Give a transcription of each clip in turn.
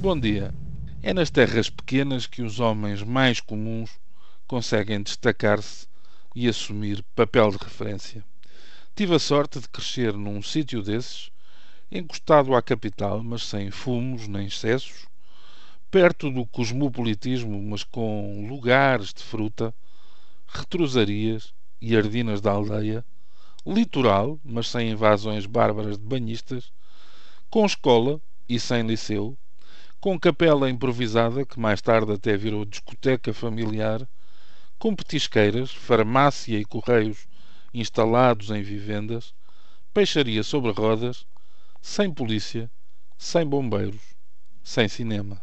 Bom dia. É nas terras pequenas que os homens mais comuns conseguem destacar-se e assumir papel de referência. Tive a sorte de crescer num sítio desses, encostado à capital, mas sem fumos nem excessos, perto do cosmopolitismo, mas com lugares de fruta, retrosarias e ardinas da aldeia, litoral, mas sem invasões bárbaras de banhistas, com escola e sem liceu, com capela improvisada, que mais tarde até virou discoteca familiar, com petisqueiras, farmácia e correios instalados em vivendas, peixaria sobre rodas, sem polícia, sem bombeiros, sem cinema.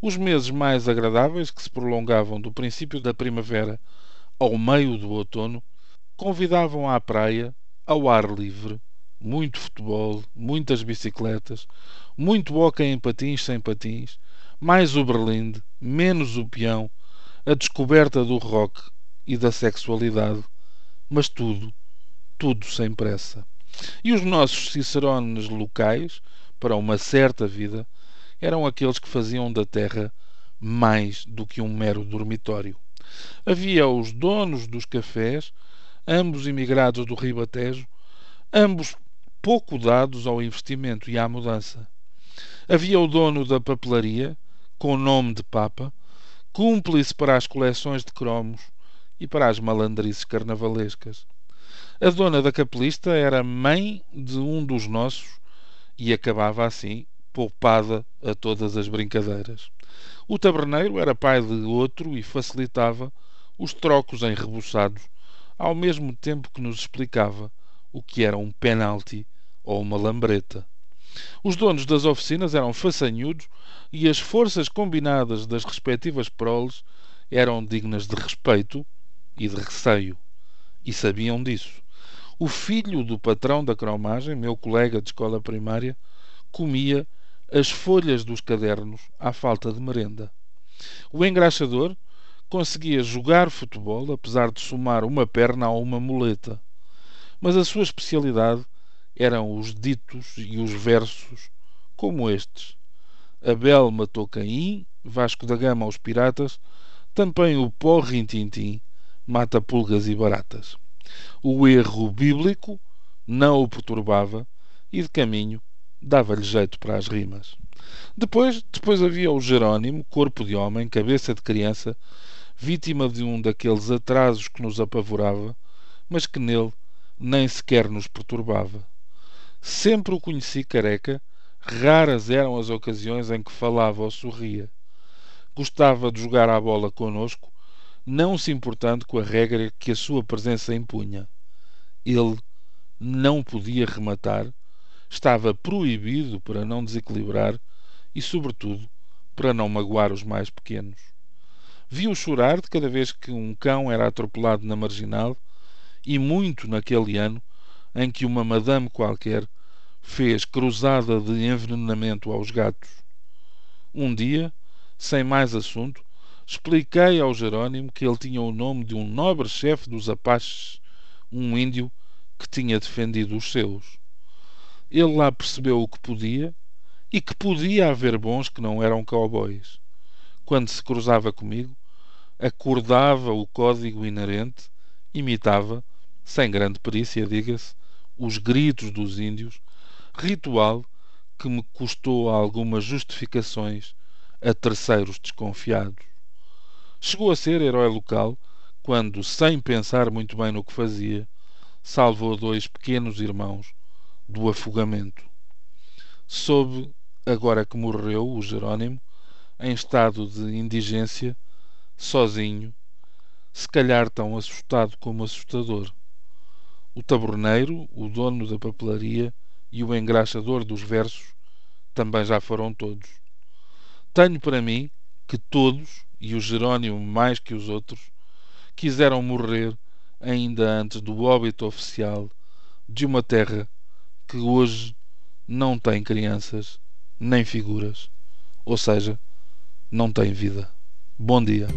Os meses mais agradáveis, que se prolongavam do princípio da primavera ao meio do outono, convidavam à praia, ao ar livre, muito futebol, muitas bicicletas, muito hóquei em patins sem patins, mais o berlinde, menos o peão, a descoberta do rock e da sexualidade, mas tudo, tudo sem pressa. E os nossos cicerones locais, para uma certa vida, eram aqueles que faziam da terra mais do que um mero dormitório. Havia os donos dos cafés, ambos imigrados do Ribatejo, ambos pouco dados ao investimento e à mudança. Havia o dono da papelaria, com nome de Papa, cúmplice para as coleções de cromos e para as malandrices carnavalescas. A dona da capelista era mãe de um dos nossos e acabava assim poupada a todas as brincadeiras. O taberneiro era pai de outro e facilitava os trocos enrebuçados, ao mesmo tempo que nos explicava o que era um penalti ou uma lambreta. Os donos das oficinas eram façanhudos e as forças combinadas das respectivas proles eram dignas de respeito e de receio. E sabiam disso. O filho do patrão da cromagem, meu colega de escola primária, comia as folhas dos cadernos à falta de merenda. O engraxador conseguia jogar futebol, apesar de somar uma perna a uma muleta. Mas a sua especialidade eram os ditos e os versos como estes. Abel matou Caim, Vasco da Gama aos piratas, também o pó rintintim mata pulgas e baratas. O erro bíblico não o perturbava e de caminho dava-lhe jeito para as rimas. Depois, depois havia o Jerónimo, corpo de homem, cabeça de criança, vítima de um daqueles atrasos que nos apavorava, mas que nele nem sequer nos perturbava. Sempre o conheci careca, raras eram as ocasiões em que falava ou sorria. Gostava de jogar à bola conosco, não se importando com a regra que a sua presença impunha. Ele não podia rematar, estava proibido para não desequilibrar e, sobretudo, para não magoar os mais pequenos. Viu chorar de cada vez que um cão era atropelado na marginal e muito naquele ano em que uma madame qualquer fez cruzada de envenenamento aos gatos. Um dia, sem mais assunto, expliquei ao Jerónimo que ele tinha o nome de um nobre chefe dos Apaches, um índio que tinha defendido os seus. Ele lá percebeu o que podia e que podia haver bons que não eram cowboys. Quando se cruzava comigo, acordava o código inerente, imitava, sem grande perícia, diga-se, os gritos dos índios, ritual que me custou algumas justificações a terceiros desconfiados. Chegou a ser herói local quando, sem pensar muito bem no que fazia, salvou dois pequenos irmãos do afogamento. Soube, agora que morreu o Jerónimo, em estado de indigência, sozinho, se calhar tão assustado como assustador. O taberneiro, o dono da papelaria e o engraxador dos versos também já foram todos. Tenho para mim que todos, e o Jerónimo mais que os outros, quiseram morrer ainda antes do óbito oficial de uma terra que hoje não tem crianças nem figuras, ou seja, não tem vida. Bom dia.